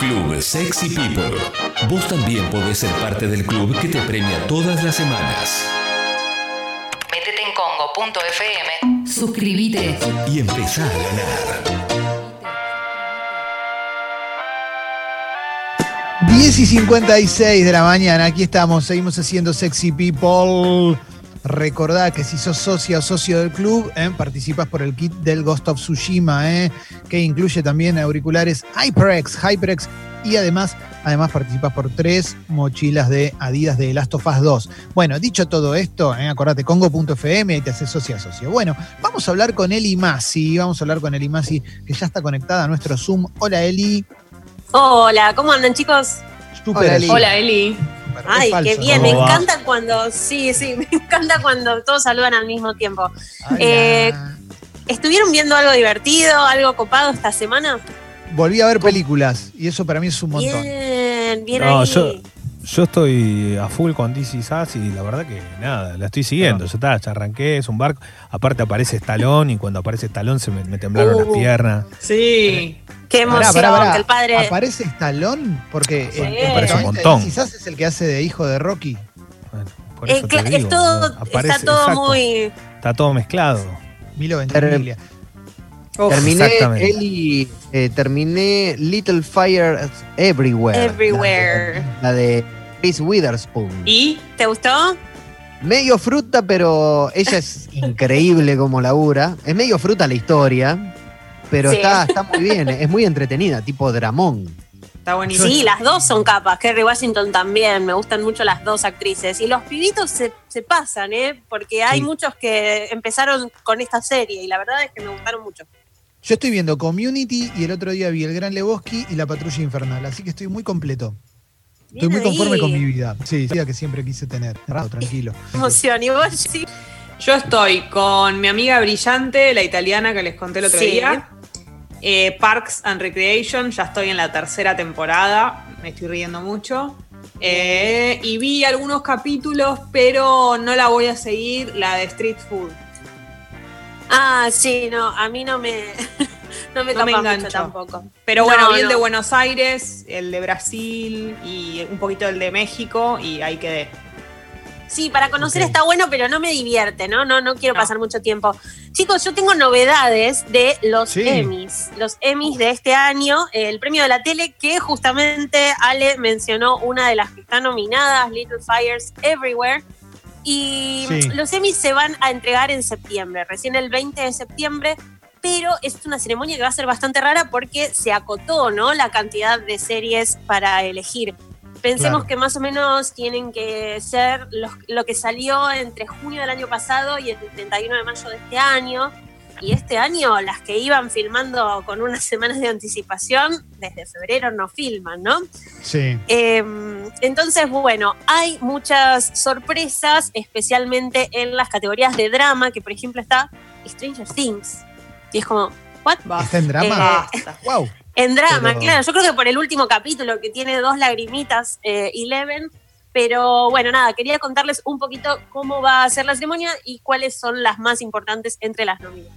Club Sexy People. Vos también podés ser parte del club que te premia todas las semanas. Métete en congo.fm. Suscríbete. Y empezá a ganar. 10 y 56 de la mañana, aquí estamos, seguimos haciendo Sexy People. Recordá que si sos socia o socio del club, ¿eh? participas por el kit del Ghost of Tsushima, ¿eh? que incluye también auriculares HyperX, HyperX y además, además participas por tres mochilas de Adidas de Last of Us 2. Bueno, dicho todo esto, ¿eh? acordate, congo.fm y te haces socia socio. Bueno, vamos a hablar con Eli Masi, vamos a hablar con Eli Masi, que ya está conectada a nuestro Zoom. Hola Eli. Hola, ¿cómo andan chicos? Super Hola, Eli. Hola, Eli. Ay, falso, qué bien, ¿no? me encanta cuando, sí, sí, me encanta cuando todos saludan al mismo tiempo. Eh, ¿Estuvieron viendo algo divertido, algo copado esta semana? Volví a ver películas y eso para mí es un montón. Bien, bien No, ahí. yo, yo estoy a full con DC Sass y la verdad que nada, la estoy siguiendo. Ya está, ya arranqué, es un barco. Aparte aparece Estalón y cuando aparece Estalón se me, me temblaron las Uh. piernas. Sí. Qué Pará, emoción, pará, pará. que el padre... ¿Aparece Stallone? Porque Sí. eh, Me parece un montón. de Quizás es el que hace de hijo de Rocky. Bueno, por Eh, eso te digo, es todo, aparece- está todo exacto, muy... Está todo mezclado. Milo Ventimiglia. Terminé, Exactamente. Eli, eh, terminé Little Fires Everywhere. Everywhere. La de, la de Reese Witherspoon. ¿Y? ¿Te gustó? Medio fruta, pero ella es increíble como labura. Es medio fruta la historia, pero Sí. está, está muy bien. Es muy entretenida, tipo dramón. Está buenísimo. Sí, las dos son capas. Kerry Washington también. Me gustan mucho las dos actrices. Y los pibitos se, se pasan, ¿eh? Porque hay Sí. muchos que empezaron con esta serie y la verdad es que me gustaron mucho. Yo estoy viendo Community y el otro día vi El Gran Lebowski y La Patrulla Infernal, así que estoy muy completo. Estoy muy conforme con mi vida. Sí, vida que siempre quise tener. Tranquilo. Emoción. Y vos, sí. Yo estoy con mi amiga brillante, la italiana que les conté el otro Sí. día. Eh, Parks and Recreation, ya estoy en la tercera temporada, me estoy riendo mucho. Eh, y vi algunos capítulos, pero no la voy a seguir, la de Street Food. Ah, sí, no, a mí no me, no me No me mucho tampoco. Pero No, bueno, vi el no. de Buenos Aires, el de Brasil y un poquito el de México y ahí quedé. Sí, para conocer está bueno, pero no me divierte, ¿no? No, no quiero No. pasar mucho tiempo. Chicos, yo tengo novedades de los Sí. Emmys. Los Emmys de este año, el premio de la tele, que justamente Ale mencionó una de las que están nominadas, Little Fires Everywhere. Y Sí. los Emmys se van a entregar en septiembre, recién el 20 de septiembre, pero es una ceremonia que va a ser bastante rara porque se acotó, ¿no? La cantidad de series para elegir. Pensemos Claro. que más o menos tienen que ser los- lo que salió entre junio del año pasado y el 31 de mayo de este año. Y este año las que iban filmando con unas semanas de anticipación, desde febrero no filman, ¿no? Sí. Eh, entonces, bueno, hay muchas sorpresas, especialmente en las categorías de drama, que por ejemplo está Stranger Things. Y es como, ¿what? ¿Está en drama? Basta. wow. En drama, Pero- claro. Yo creo que por el último capítulo que tiene dos lagrimitas, eh, Eleven. Pero bueno, nada, quería contarles un poquito cómo va a ser la ceremonia y cuáles son las más importantes entre las nominadas.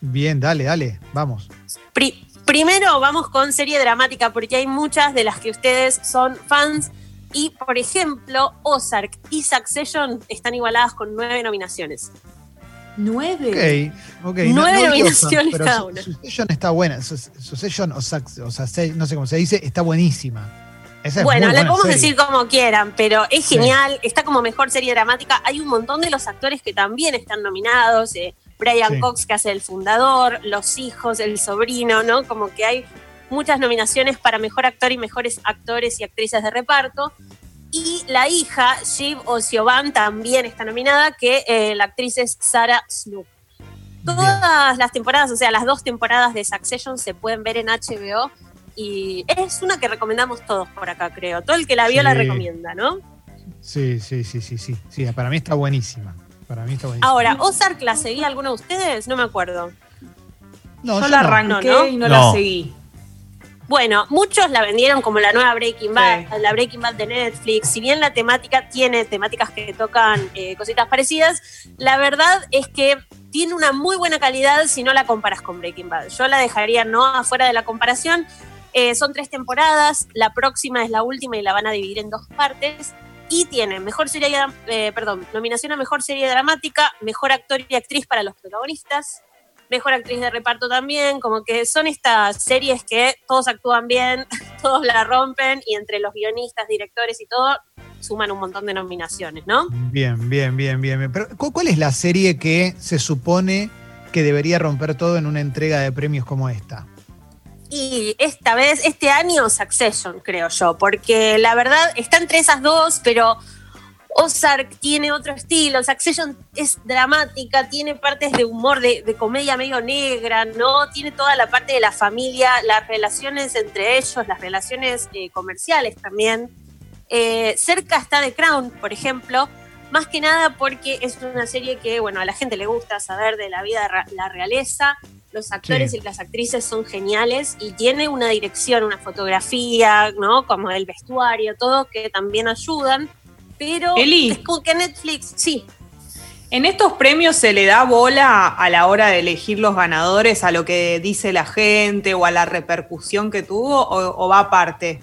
Bien, dale, dale. Vamos. Pri- primero vamos con serie dramática, porque hay muchas de las que ustedes son fans. Y, por ejemplo, Ozark y Succession están igualadas con nueve nominaciones. ¿Nueve? Ok, ok. Nueve nominaciones pero cada una. Succession está buena. Su- Succession o, Sax- o sea, se- no sé cómo se dice, está buenísima. Esa es Bueno, le buena podemos serie. decir como quieran, pero es Sí. genial, está como mejor serie dramática. Hay un montón de los actores que también están nominados. eh, Brian Sí. Cox, que hace el fundador, los hijos, el sobrino, ¿no? Como que hay muchas nominaciones para mejor actor y mejores actores y actrices de reparto. Y la hija, Shiv Osioban, también está nominada, que eh, la actriz es Sarah Snook. Todas las temporadas, o sea, las dos temporadas de Succession se pueden ver en HBO y es una que recomendamos todos por acá, creo. Todo el que la vio la recomienda, ¿no? Sí, sí, sí, sí, sí. Sí, para mí está buenísima. Para mí está buenísima. Ahora, ¿Ozark la seguía alguno de ustedes? No me acuerdo. no, Yo yo la no. arranqué No, ¿no? y no, No. la seguí. Bueno, muchos la vendieron como la nueva Breaking Bad, Sí. la Breaking Bad de Netflix. Si bien la temática tiene temáticas que tocan eh, cositas parecidas, la verdad es que tiene una muy buena calidad si no la comparas con Breaking Bad. Yo la dejaría no afuera de la comparación. Eh, son tres temporadas, la próxima es la última y la van a dividir en dos partes. Y tiene mejor serie, eh, perdón, nominación a mejor serie dramática, mejor actor y actriz para los protagonistas, mejor actriz de reparto también, como que son estas series que todos actúan bien, todos la rompen y entre los guionistas, directores y todo suman un montón de nominaciones, ¿no? Bien, bien, bien, bien. Pero, ¿cu- ¿cuál es la serie que se supone que debería romper todo en una entrega de premios como esta? Y esta vez, este año, Succession, creo yo, porque la verdad está entre esas dos, pero Ozark tiene otro estilo, Succession es dramática, tiene partes de humor, de, de comedia medio negra, ¿no? Tiene toda la parte de la familia, las relaciones entre ellos, las relaciones eh, comerciales también. Eh, cerca está The Crown, por ejemplo, más que nada porque es una serie que, bueno, a la gente le gusta saber de la vida de la realeza. Los actores Sí. y las actrices son geniales y tiene una dirección, una fotografía, ¿no? Como el vestuario, todo que también ayudan. Pero Eli. es como que Netflix, sí, ¿En estos premios se le da bola a la hora de elegir los ganadores a lo que dice la gente o a la repercusión que tuvo o, o va aparte?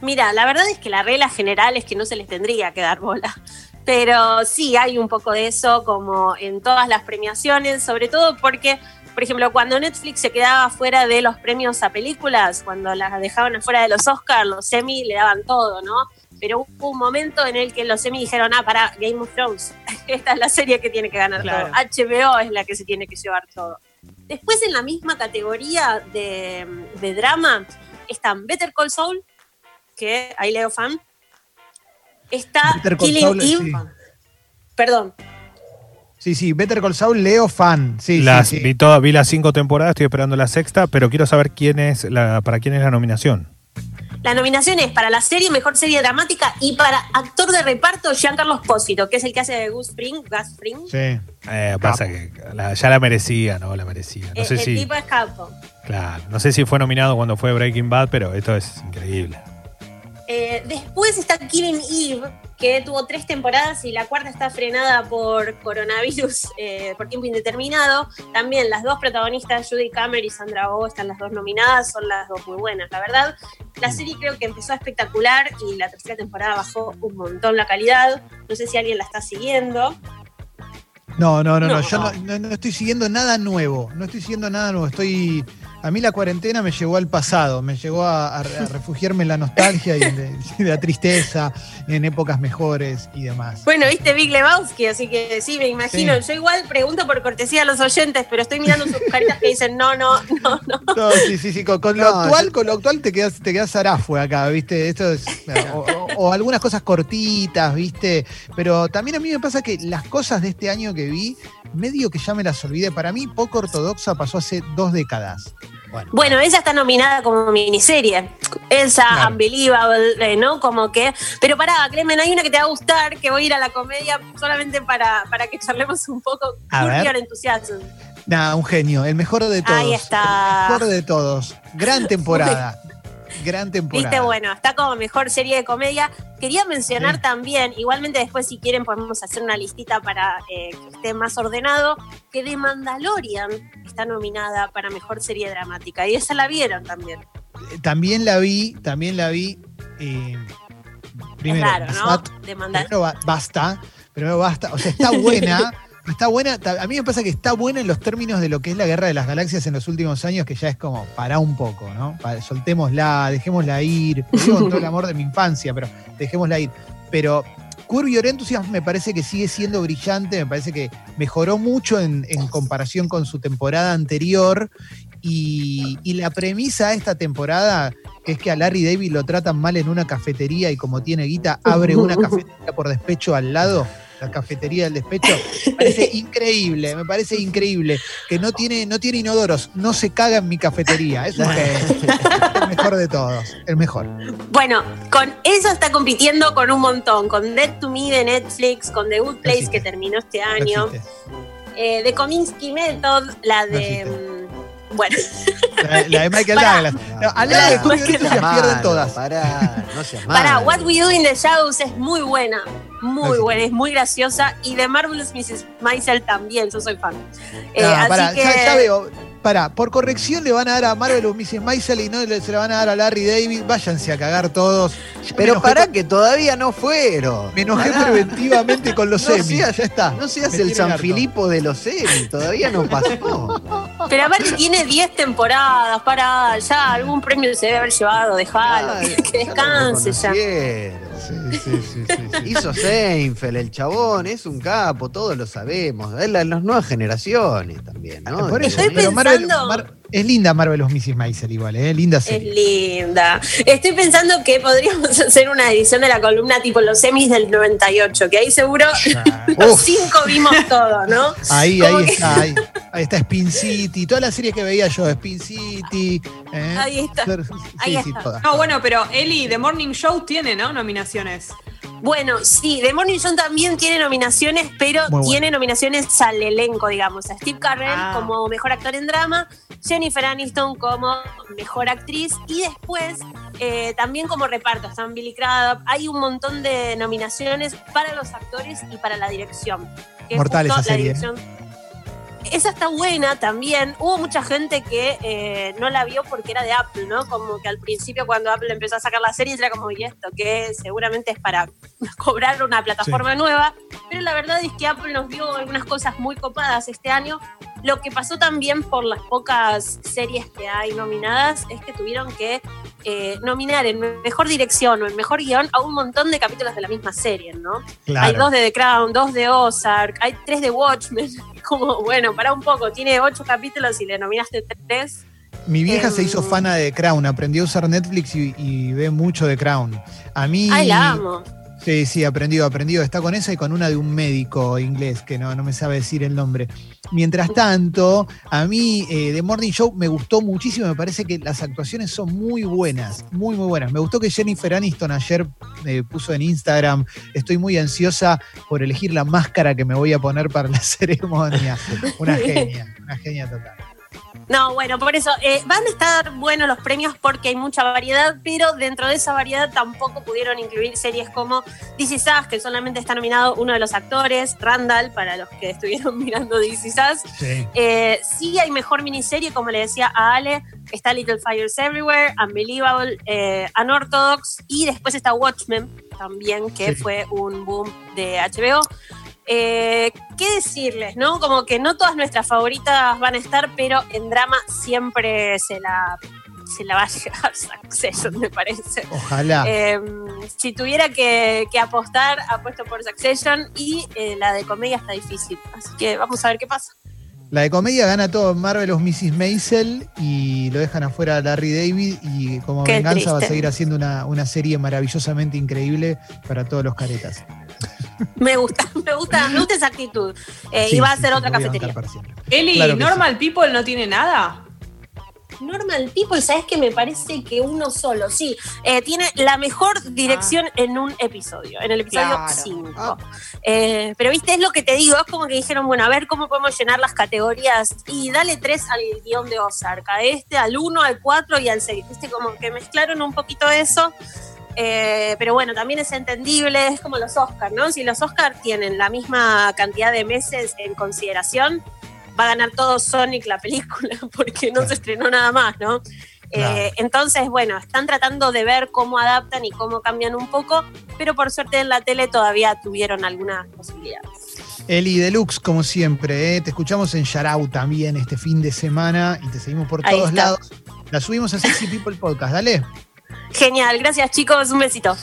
Mira, la verdad es que la regla general es que no se les tendría que dar bola. Pero sí hay un poco de eso, como en todas las premiaciones, sobre todo porque, por ejemplo, cuando Netflix se quedaba fuera de los premios a películas, cuando las dejaban afuera de los Oscars, los Emmy le daban todo, ¿no? Pero hubo un momento en el que los Emmy dijeron, ah, para, Game of Thrones, esta es la serie que tiene que ganar Claro. todo. HBO es la que se tiene que llevar todo. Después en la misma categoría de, de drama están Better Call Saul, que ahí leo fan. Está Better Call Killing Saul, Eve. sí. Perdón. Sí, sí, Better Call Saul, Leo fan. Sí, Las, sí, sí. Vi, todas- vi las cinco temporadas, estoy esperando la sexta, pero quiero saber quién es la, para quién es la nominación. La nominación es para la serie Mejor Serie Dramática y para actor de reparto Giancarlo Espósito, que es el que hace de Gus Spring. Gus Spring. Sí. Eh, pasa que la- ya la merecía, ¿no? La merecía. No Eh, sé el si. tipo es capo. Claro, no sé si fue nominado cuando fue Breaking Bad, pero esto es increíble. Eh, después está Killing Eve, que tuvo tres temporadas y la cuarta está frenada por coronavirus eh, por tiempo indeterminado. También las dos protagonistas, Judy Cameron y Sandra Oh, están las dos nominadas, son las dos muy buenas, la verdad. La serie creo que empezó espectacular y la tercera temporada bajó un montón la calidad. No sé si alguien la está siguiendo. No, no, no, no, No. yo no, no- no estoy siguiendo nada nuevo, no estoy siguiendo nada nuevo, estoy... A mí la cuarentena me llegó al pasado, me llegó a, a- a refugiarme en la nostalgia y en de la tristeza, en épocas mejores y demás. Bueno, viste Big Lebowski, así que sí, me imagino. Sí. Yo igual pregunto por cortesía a los oyentes, pero estoy mirando sus caritas que dicen no, no, no, no. No, sí, sí, sí, con, con lo No, actual, con lo actual te quedas, te quedas zarafue acá, ¿viste? Esto es, o, o- o algunas cosas cortitas, ¿viste? Pero también a mí me pasa que las cosas de este año que vi, medio que ya me las olvidé. Para mí, poco ortodoxa pasó hace dos décadas. Bueno, ella está nominada como miniserie. Esa, Claro. Unbelievable, eh, ¿no? Como que. Pero pará, Clemen, hay una que te va a gustar, que voy a ir a la comedia solamente para, para que charlemos un poco. Your Enthusiasm. Nada, un genio, el mejor de todos. Ahí está. El mejor de todos. Gran temporada. Gran temporada. Viste, bueno, está como mejor serie de comedia. Quería mencionar Sí. también, igualmente después si quieren podemos hacer una listita para eh, que esté más ordenado, que The Mandalorian está nominada para mejor serie dramática. Y esa la vieron también. Eh, También la vi, también la vi. eh, primero, es raro, ¿no? basta- primero ba- basta. Primero basta. O sea, está buena. Está buena, a mí me pasa que está buena en los términos de lo que es la guerra de las galaxias en los últimos años, que ya es como, para un poco, ¿no? Soltémosla, dejémosla ir. Digo con todo el amor de mi infancia, pero dejémosla ir. Pero Curb Your Enthusiasm me parece que sigue siendo brillante, me parece que mejoró mucho en, comparación con su temporada anterior. Y, y la premisa de esta temporada, es que a Larry David lo tratan mal en una cafetería y como tiene guita, abre una cafetería por despecho al lado, la cafetería del despecho, me parece increíble, me parece increíble. Que no tiene, no tiene inodoros, no se caga en mi cafetería. Es un genio. el mejor de todos, el mejor. Bueno, con eso está compitiendo con un montón, con Dead to Me de Netflix, con The Good Place que terminó este No año, existe. eh, de Kominsky Method, la No de... mm, bueno, La, la de Michael Pará. Douglas. No, al lado de Enthusiasm Malo, pierden todas. Pará, no seas para. What We Do in the Shadows es muy buena, muy No, buena, es muy graciosa y de Marvelous Mrs. Maisel también, yo soy fan. Eh, No, así pará, que ya, ya veo. Pará, por corrección le van a dar a Marvel o Mrs. Maisel y no le- se la van a dar a Larry David. Váyanse a cagar todos. Ya Pero para con- que todavía no fueron. Me enojé Pará. preventivamente con los No semis. seas- ya está. No seas Me el San harto. Filipo de los semis, todavía no pasó. Pero aparte tiene 10 temporadas, para ya algún premio se debe haber llevado, dejalo, que descanse ya. Sí, sí, sí. Hizo Seinfeld, el chabón, es un capo, todos lo sabemos. Es la- las nuevas generaciones también, ¿no? Por eso, Estoy pero Marvel, pensando- Mar- es linda Marvel o Mrs. Maisel igual, ¿eh? Linda Es serie. linda. Estoy pensando que podríamos hacer una edición de la columna tipo los semis del 98, que ahí seguro los Uf. cinco vimos todo, ¿no? Ahí, ahí que- está, ahí, ahí está Spin City, todas las series que veía yo, Spin City. ¿eh? Ahí está, Sí, ahí sí, está. todas. No, bueno, pero Eli, The Morning Show tiene, ¿no? Nominaciones. Bueno, sí, The Morning Show también tiene nominaciones, pero bueno. tiene nominaciones al elenco, digamos. A Steve Carell Ah. como mejor actor en drama, Jennifer Aniston como mejor actriz y después eh, también como reparto. Están Billy Crudup. Hay un montón de nominaciones para los actores y para la dirección. que Mortal justo esa la serie, ¿eh? dirección- esa está buena también. Hubo mucha gente que eh, no la vio porque era de Apple, ¿no? Como que al principio cuando Apple empezó a sacar las series era como, y esto que seguramente es para cobrar una plataforma nueva. Pero la verdad es que Apple nos dio algunas cosas muy copadas este año. Lo que pasó también por las pocas series que hay nominadas es que tuvieron que eh, nominar en mejor dirección o en mejor guion a un montón de capítulos de la misma serie, ¿no? Claro. Hay dos de The Crown, dos de Ozark, hay tres de Watchmen. Como, bueno, para un poco, tiene ocho capítulos y le nominaste tres. Mi vieja Em, se hizo fana de Crown, aprendió a usar Netflix y, y ve mucho de Crown. A mí. Ay, la amo. Sí, sí, aprendió, aprendió. Está con esa y con una de un médico inglés que no, no me sabe decir el nombre. Mientras tanto, a mí eh, The Morning Show me gustó muchísimo. Me parece que las actuaciones son muy buenas, muy, muy buenas. Me gustó que Jennifer Aniston ayer eh, puso en Instagram: Estoy muy ansiosa por elegir la máscara que me voy a poner para la ceremonia. Una genia, una genia total. No, bueno, por eso eh, van a estar buenos los premios porque hay mucha variedad, pero dentro de esa variedad tampoco pudieron incluir series como Is Us, que solamente está nominado uno de los actores, Randall, para los que estuvieron mirando Is Us. Sí. Eh, sí hay mejor miniserie, como le decía a Ale, está Little Fires Everywhere, Unbelievable, eh, Unorthodox y después está Watchmen también, que Sí. fue un boom de HBO. Eh, ¿Qué decirles, no? Como que no todas nuestras favoritas van a estar, pero en drama siempre se la, se la va a llevar Succession, me parece. Ojalá. Eh, si tuviera que, que apostar, apuesto por Succession y eh, la de comedia está difícil. Así que vamos a ver qué pasa. La de comedia gana todo Marvel of Mrs. Maisel y lo dejan afuera a Larry David y como Qué venganza va a seguir haciendo una, una serie maravillosamente increíble para todos los caretas. Me gusta, me gusta, me gusta esa actitud. Eh, Sí, y va a ser sí, otra a cafetería. Eli, Claro Normal People no tiene nada. Normal People, ¿sabes que Me parece que uno solo, sí. Eh, tiene la mejor dirección en un episodio, en el episodio Claro. 5. Ah. Eh, pero viste, es lo que te digo, es como que dijeron, bueno, a ver cómo podemos llenar las categorías y dale tres al guion de Ozark, a este, al 1, al 4 y al 6. Viste, como que mezclaron un poquito eso. Eh, pero bueno, también es entendible, es como los Oscars, ¿no? Si los Oscars tienen la misma cantidad de meses en consideración, va a ganar todo Sonic la película, porque no se estrenó nada más, ¿no? Eh, entonces, bueno, están tratando de ver cómo adaptan y cómo cambian un poco, pero por suerte en la tele todavía tuvieron algunas posibilidades. Eli Deluxe, como siempre, ¿eh? te escuchamos en Yarau también este fin de semana y te seguimos por Ahí todos está. lados. La subimos a Sexy People Podcast, dale. Genial, gracias chicos, un besito.